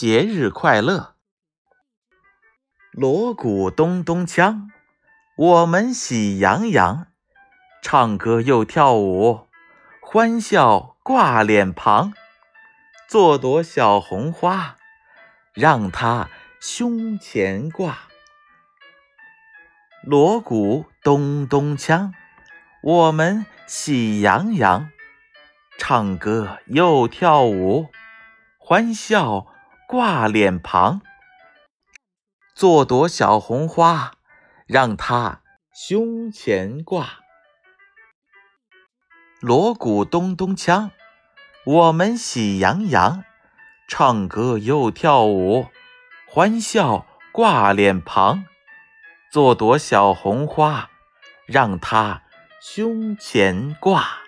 节日快乐！锣鼓咚咚锵，我们喜洋洋，唱歌又跳舞，欢笑挂脸庞。做朵小红花，让它胸前挂。锣鼓咚咚锵，我们喜洋洋，唱歌又跳舞，欢笑挂脸庞。做朵小红花，让它胸前挂。锣鼓咚咚锵，我们喜洋洋，唱歌又跳舞，欢笑挂脸庞。做朵小红花，让它胸前挂。